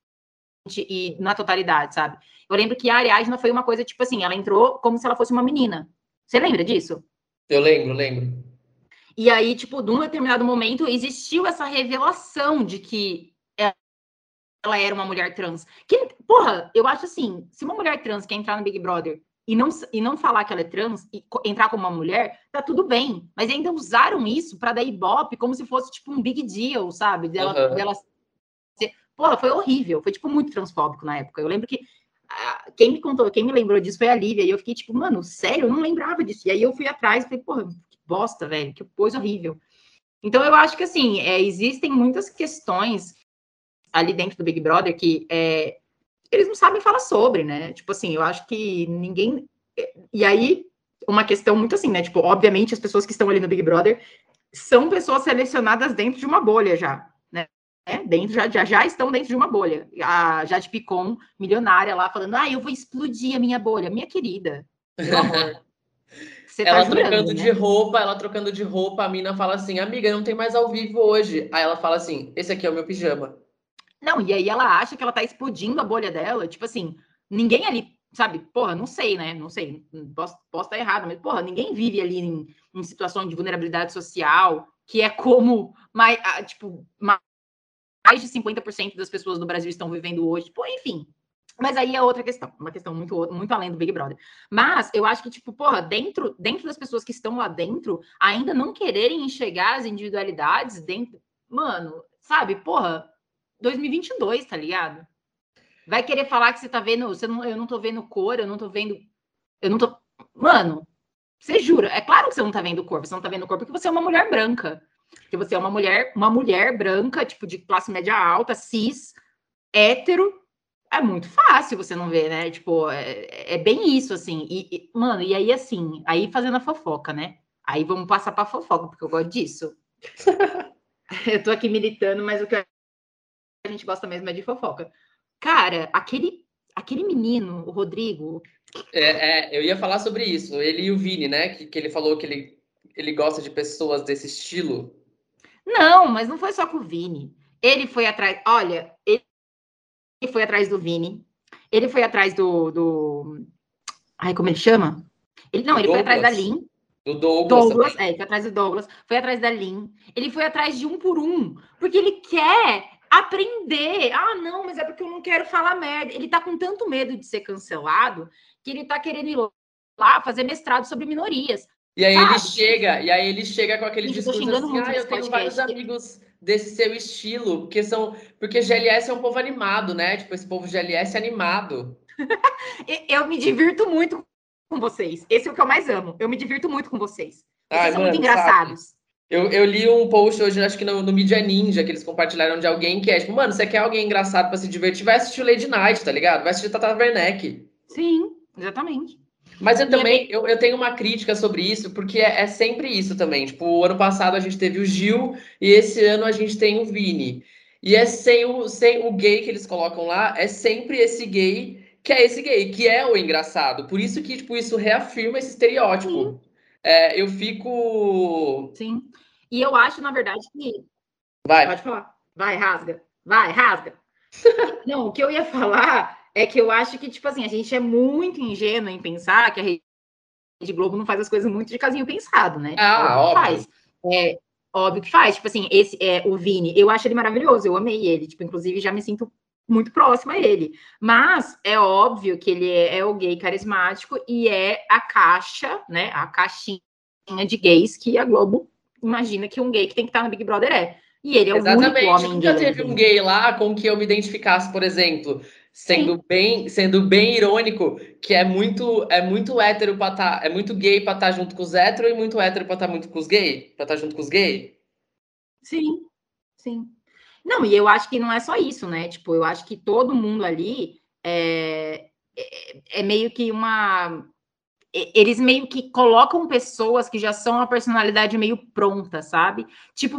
e na totalidade, sabe? Eu lembro que a Ariadna foi uma coisa, tipo assim, ela entrou como se ela fosse uma menina. Você lembra disso? Eu lembro, lembro. E aí, tipo, num determinado momento, existiu essa revelação de que ela era uma mulher trans. Que, porra, eu acho assim, se uma mulher trans quer entrar no Big Brother e não, e não falar que ela é trans e entrar como uma mulher, tá tudo bem. Mas ainda usaram isso para dar ibope como se fosse tipo um big deal, sabe? Dela, uhum. dela ser... Porra, foi horrível. Foi tipo muito transfóbico na época. Eu lembro que quem me contou, quem me lembrou disso foi a Lívia. E eu fiquei tipo, mano, sério? Eu não lembrava disso. E aí eu fui atrás e falei, porra, que bosta, velho, que coisa horrível. Então eu acho que assim, é, existem muitas questões ali dentro do Big Brother que é, eles não sabem falar sobre, né? Tipo assim, eu acho que ninguém. E aí, uma questão muito assim, né? Tipo, obviamente, as pessoas que estão ali no Big Brother são pessoas selecionadas dentro de uma bolha já, né? Dentro, já, já, já estão dentro de uma bolha. A Jade Picon, milionária lá, falando, ah, eu vou explodir a minha bolha. Minha querida, pelo amor. Você tá ela jurando, trocando né? de roupa, ela trocando de roupa, a mina fala assim, amiga, não tem mais ao vivo hoje. Aí ela fala assim, esse aqui é o meu pijama. Não, e aí ela acha que ela tá explodindo a bolha dela. Tipo assim, ninguém ali, sabe? Porra, não sei, né? Não sei. Posso, posso estar errado, mas, porra, ninguém vive ali em, em situação de vulnerabilidade social, que é como mais, tipo, ma- mais de 50% das pessoas no Brasil estão vivendo hoje. Pô, enfim. Mas aí é outra questão, uma questão muito, muito além do Big Brother. Mas eu acho que, tipo, porra, dentro, dentro das pessoas que estão lá dentro, ainda não quererem enxergar as individualidades dentro. Mano, sabe, porra, 2022, tá ligado? Vai querer falar que você tá vendo. Você não, eu não tô vendo cor, eu não tô vendo. Eu não tô. Mano, você jura? É claro que você não tá vendo cor. Você não tá vendo cor porque você é uma mulher branca. Porque você é uma mulher, uma mulher branca, tipo, de classe média alta, cis, hétero. É muito fácil você não ver, né? Tipo, é, é bem isso, assim. E, e- mano, e aí, assim, aí fazendo a fofoca, né? Aí vamos passar pra fofoca, porque eu gosto disso. eu tô aqui militando, mas o que a gente gosta mesmo é de fofoca. Cara, aquele, aquele menino, o Rodrigo, É, é, eu ia falar sobre isso. Ele e o Vini, né? Que, que ele falou que ele, ele gosta de pessoas desse estilo. Não, mas não foi só com o Vini. Ele foi atrás. Olha, ele foi atrás do Vini. Ele foi atrás do. do... Ai, como ele chama? Ele, não, ele foi atrás da Douglas. Lin. Do Douglas. Douglas, é, ele foi atrás do Douglas. Foi atrás da Lin. Ele foi atrás de um por um. Porque ele quer aprender. Ah, não, mas é porque eu não quero falar merda. Ele tá com tanto medo de ser cancelado que ele tá querendo ir lá fazer mestrado sobre minorias. E aí ele Sabe? chega, e aí ele chega com aquele eu tô discurso assim, ah, eu tenho vários amigos desse seu estilo, porque são. Porque GLS é um povo animado, né? Tipo, esse povo GLS é animado. Eu me divirto muito com vocês. Esse é o que eu mais amo. Eu me divirto muito com vocês. Vocês Ai, são mano, muito engraçados. Eu, eu li um post hoje, acho que no, no Media Ninja, que eles compartilharam de alguém que é tipo, mano, você quer alguém engraçado pra se divertir, vai assistir o Lady Night, tá ligado? Vai assistir Tata Werneck. Sim, exatamente. Mas eu é também, eu, eu tenho uma crítica sobre isso, porque é, é sempre isso também. Tipo, o ano passado a gente teve o Gil, e esse ano a gente tem o Vini. E é sem o, sem o gay que eles colocam lá, é sempre esse gay que é esse gay, que é o engraçado. Por isso que, tipo, isso reafirma esse estereótipo. É, eu fico... Sim. E eu acho, na verdade, que. Vai. Pode falar. Vai, rasga. Vai, rasga. Não, o que eu ia falar é que eu acho que, tipo assim, a gente é muito ingênuo em pensar que a Rede Globo não faz as coisas muito de casinho pensado, né? Ah, Óbvio faz. É, óbvio que faz. Tipo assim, esse é o Vini, eu acho ele maravilhoso, eu amei ele. Tipo, inclusive, já me sinto muito próxima a ele. Mas é óbvio que ele é, é o gay carismático e é a caixa, né? A caixinha de gays que a Globo imagina que um gay que tem que estar no Big Brother é. E ele é o Exatamente. único homem Nunca gay. teve um gay lá com que eu me identificasse, por exemplo, sendo bem, sendo bem irônico, que é muito, é muito hétero pra tá, é muito gay pra estar junto com os héteros e muito hétero pra estar muito com os gay, pra estar junto com os gay. Sim, sim. Não, e eu acho que não é só isso, né? Tipo, eu acho que todo mundo ali é, é, é meio que uma. Eles meio que colocam pessoas que já são uma personalidade meio pronta, sabe? Tipo,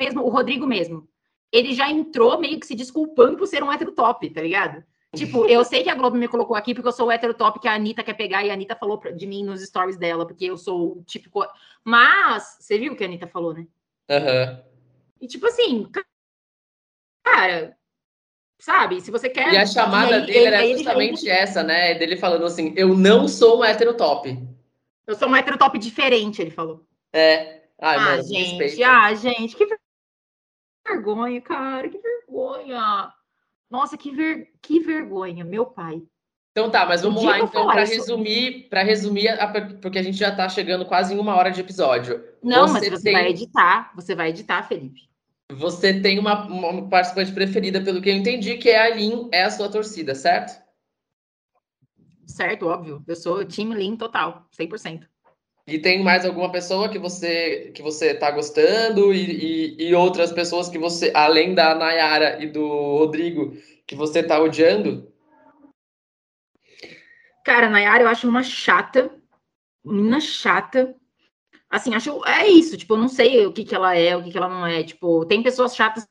mesmo o Rodrigo mesmo. Ele já entrou meio que se desculpando por ser um hétero top, tá ligado? Tipo, eu sei que a Globo me colocou aqui porque eu sou o hétero top que a Anitta quer pegar e a Anitta falou de mim nos stories dela, porque eu sou o típico. Mas, você viu o que a Anitta falou, né? Aham. E tipo assim, cara, sabe? Se você quer. E a chamada aí- dele ele- era ele já justamente entra- essa, né? Dele falando assim, eu não sou um hétero top. Eu sou um hétero top diferente, ele falou. É. Ai, ah, mano, gente, respeita. ah, gente, que ver- vergonha, cara, que vergonha. Nossa, que, ver... que vergonha, meu pai. Então tá, mas vamos lá então para resumir, para resumir, a- porque a gente já tá chegando quase em uma hora de episódio. Não, Você mas você tem- vai editar, você vai editar, Felipe. Você tem uma, uma participante preferida, pelo que eu entendi, que é a Lin, é a sua torcida, certo? Certo, óbvio. Eu sou time Lean total, 100%. E tem mais alguma pessoa que você que você tá gostando e, e, e outras pessoas que você, além da Nayara e do Rodrigo, que você tá odiando? Cara, a Nayara eu acho uma chata, menina chata. Assim, acho, é isso, tipo, eu não sei o que que ela é, o que que ela não é, tipo, tem pessoas chatas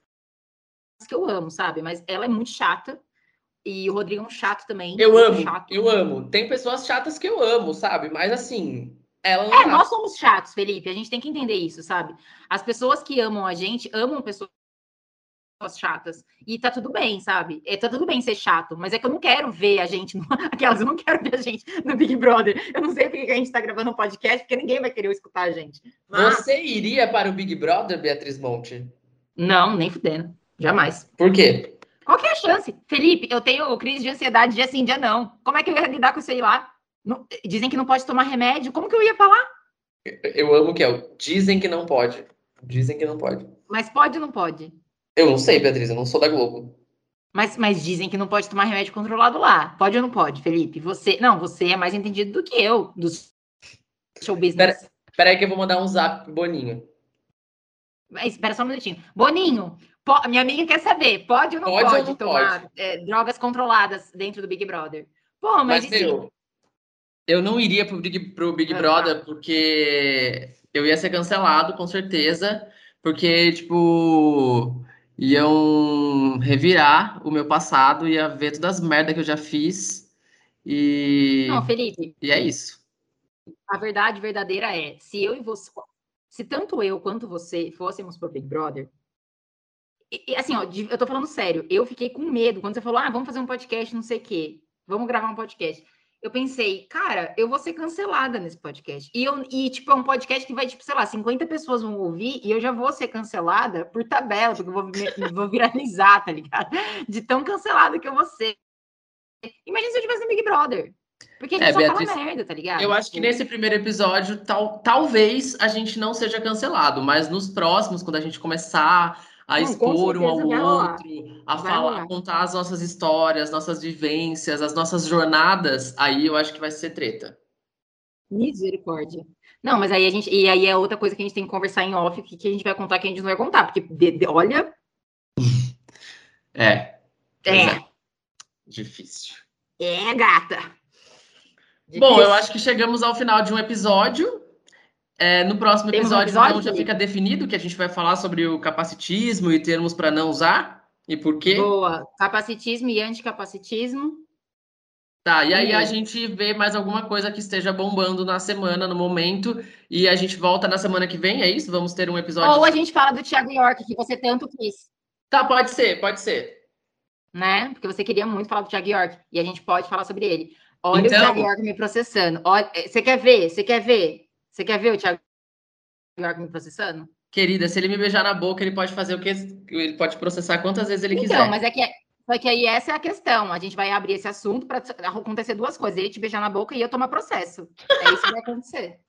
que eu amo, sabe? Mas ela é muito chata e o Rodrigo é um chato também. Eu amo, chato. eu amo. Tem pessoas chatas que eu amo, sabe? Mas assim, Ela É, tá. nós somos chatos, Felipe. A gente tem que entender isso, sabe? As pessoas que amam a gente amam pessoas chatas. E tá tudo bem, sabe? É, tá tudo bem ser chato, mas é que eu não quero ver a gente. No... Aquelas, eu não quero ver a gente no Big Brother. Eu não sei porque que a gente tá gravando um podcast, porque ninguém vai querer escutar a gente. Mas- Você iria para o Big Brother, Beatriz Monte? Não, nem fudendo. Jamais. Por quê? Qual que é a chance? Felipe, eu tenho crise de ansiedade dia sim, dia não. Como é que eu ia lidar com isso aí lá? Não- dizem que não pode tomar remédio. Como que eu ia falar? Eu amo que é o dizem que não pode. Dizem que não pode. Mas pode ou não pode? Eu não sei, Beatriz, eu não sou da Globo. Mas, mas dizem que não pode tomar remédio controlado lá. Pode ou não pode, Felipe? Você. Não, você é mais entendido do que eu do show business. Peraí que eu vou mandar um zap pro Boninho. Mas espera só um minutinho. Boninho, po- minha amiga quer saber, pode ou não Pode pode, ou não tomar é, drogas controladas dentro do Big Brother? Pô, mas, Mas, e meu, eu não iria pro Big, pro Big Ah, Brother porque eu ia ser cancelado, com certeza. Porque, tipo, iam revirar o meu passado, ia ver todas as merdas que eu já fiz. E, Não, Felipe, e é isso. a verdade verdadeira é, se eu e você, se tanto eu quanto você fôssemos pro Big Brother, assim, ó, eu tô falando sério, eu fiquei com medo quando você falou, ah, vamos fazer um podcast, não sei o quê, vamos gravar um podcast. Eu pensei, cara, eu vou ser cancelada nesse podcast. E, eu, e, tipo, é um podcast que vai, tipo, sei lá, 50 pessoas vão ouvir e eu já vou ser cancelada por tabela, porque eu vou, vou viralizar, tá ligado? De tão cancelada que eu vou ser. Imagina se eu tivesse no Big Brother. Porque a gente É, só Beatriz, fala merda, tá ligado? Eu acho que Tipo, nesse primeiro episódio, tal, talvez a gente não seja cancelado, mas nos próximos, quando a gente começar a Não, expor um ao outro, a falar, contar as nossas histórias, nossas vivências, as nossas jornadas, aí eu acho que vai ser treta. Misericórdia. Não, mas aí a gente. E aí é outra coisa que a gente tem que conversar em off, que, que a gente vai contar que a gente não vai contar. Porque, de- de- olha, É, é, é. difícil. é, gata. Bom, Difícil. eu acho que chegamos ao final de um episódio. É, no próximo Temos um episódio, episódio, então, já fica definido que a gente vai falar sobre o capacitismo e termos para não usar e por quê. Boa. Capacitismo e anticapacitismo. Tá, e aí a gente vê mais alguma coisa que esteja bombando na semana, no momento, e a gente volta na semana que vem, é isso? Vamos ter um episódio. Ou a gente fala do Thiago York, que você tanto quis, Tá, pode ser, pode ser. né? Porque você queria muito falar do Thiago York. E a gente pode falar sobre ele. Olha Então- o Thiago York me processando. Olha, eh, você quer ver? Você quer ver? Você quer ver o Thiago York me processando? Querida, se ele me beijar na boca, ele pode fazer o que ele pode processar quantas vezes ele Então, quiser. mas é que, só que aí essa é a questão. A gente vai abrir esse assunto para acontecer duas coisas: ele te beijar na boca e eu tomar processo. É isso que vai acontecer.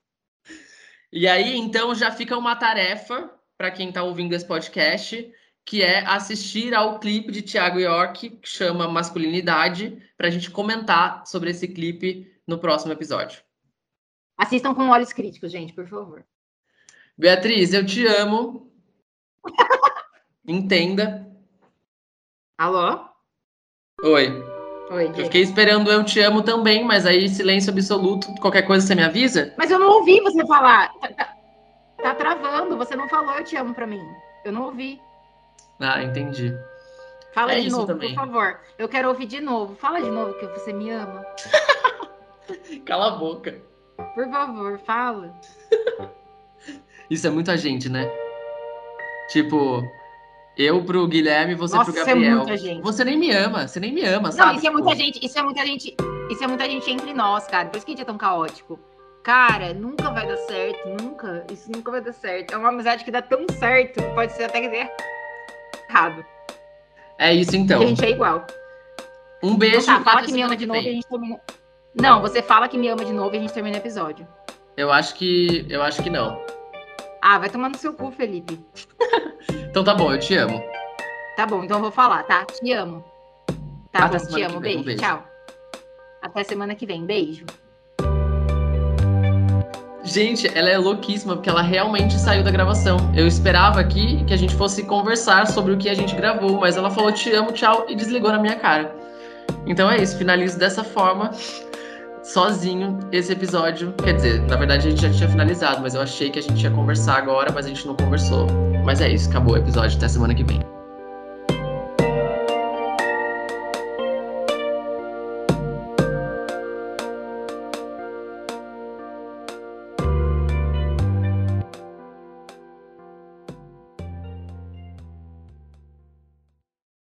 E aí, então, já fica uma tarefa para quem está ouvindo esse podcast, que é assistir ao clipe de Thiago York, que chama Masculinidade, para a gente comentar sobre esse clipe no próximo episódio. Assistam com olhos críticos, gente, por favor. Beatriz, eu te amo. Entenda. Alô? Oi. Oi, Eu fiquei esperando eu te amo também, mas aí silêncio absoluto. Qualquer coisa você me avisa? Mas eu não ouvi você falar. Tá, tá- tá travando. Você não falou eu te amo pra mim. Eu não ouvi. Ah, entendi. Fala É de novo, também. por favor. Eu quero ouvir de novo. Fala de novo que você me ama. Cala a boca. Por favor, fala. Isso é muita gente, né? Tipo, eu pro Guilherme, você Nossa, pro isso é Gabriel. muita gente. Você nem me ama, você nem me ama, Não, sabe? isso é muita gente, isso é muita gente, isso é muita gente entre nós, cara. Por isso que a gente é tão caótico. Cara, nunca vai dar certo, nunca. Isso nunca vai dar certo. É uma amizade que dá tão certo, pode ser até que dê errado. É isso então. Porque a gente é igual. Um beijo. Então tá, fala que me ama de novo e a gente termina. Não, você fala que me ama de novo e a gente termina o episódio. Eu acho que. Eu acho que não. Ah, vai tomar no seu cu, Felipe. Então tá bom, eu te amo. Tá bom, então eu vou falar, tá? Te amo. Tá Até bom, te amo. vem, um Beijo. beijo. Tchau. Até semana que vem. Beijo. Gente, ela é louquíssima, porque ela realmente saiu da gravação. Eu esperava aqui que a gente fosse conversar sobre o que a gente gravou, mas ela falou te amo, tchau, e desligou na minha cara. Então é isso, finalizo dessa forma, sozinho, esse episódio. Quer dizer, na verdade a gente já tinha finalizado, mas eu achei que a gente ia conversar agora, mas a gente não conversou. Mas é isso, acabou o episódio, até semana que vem.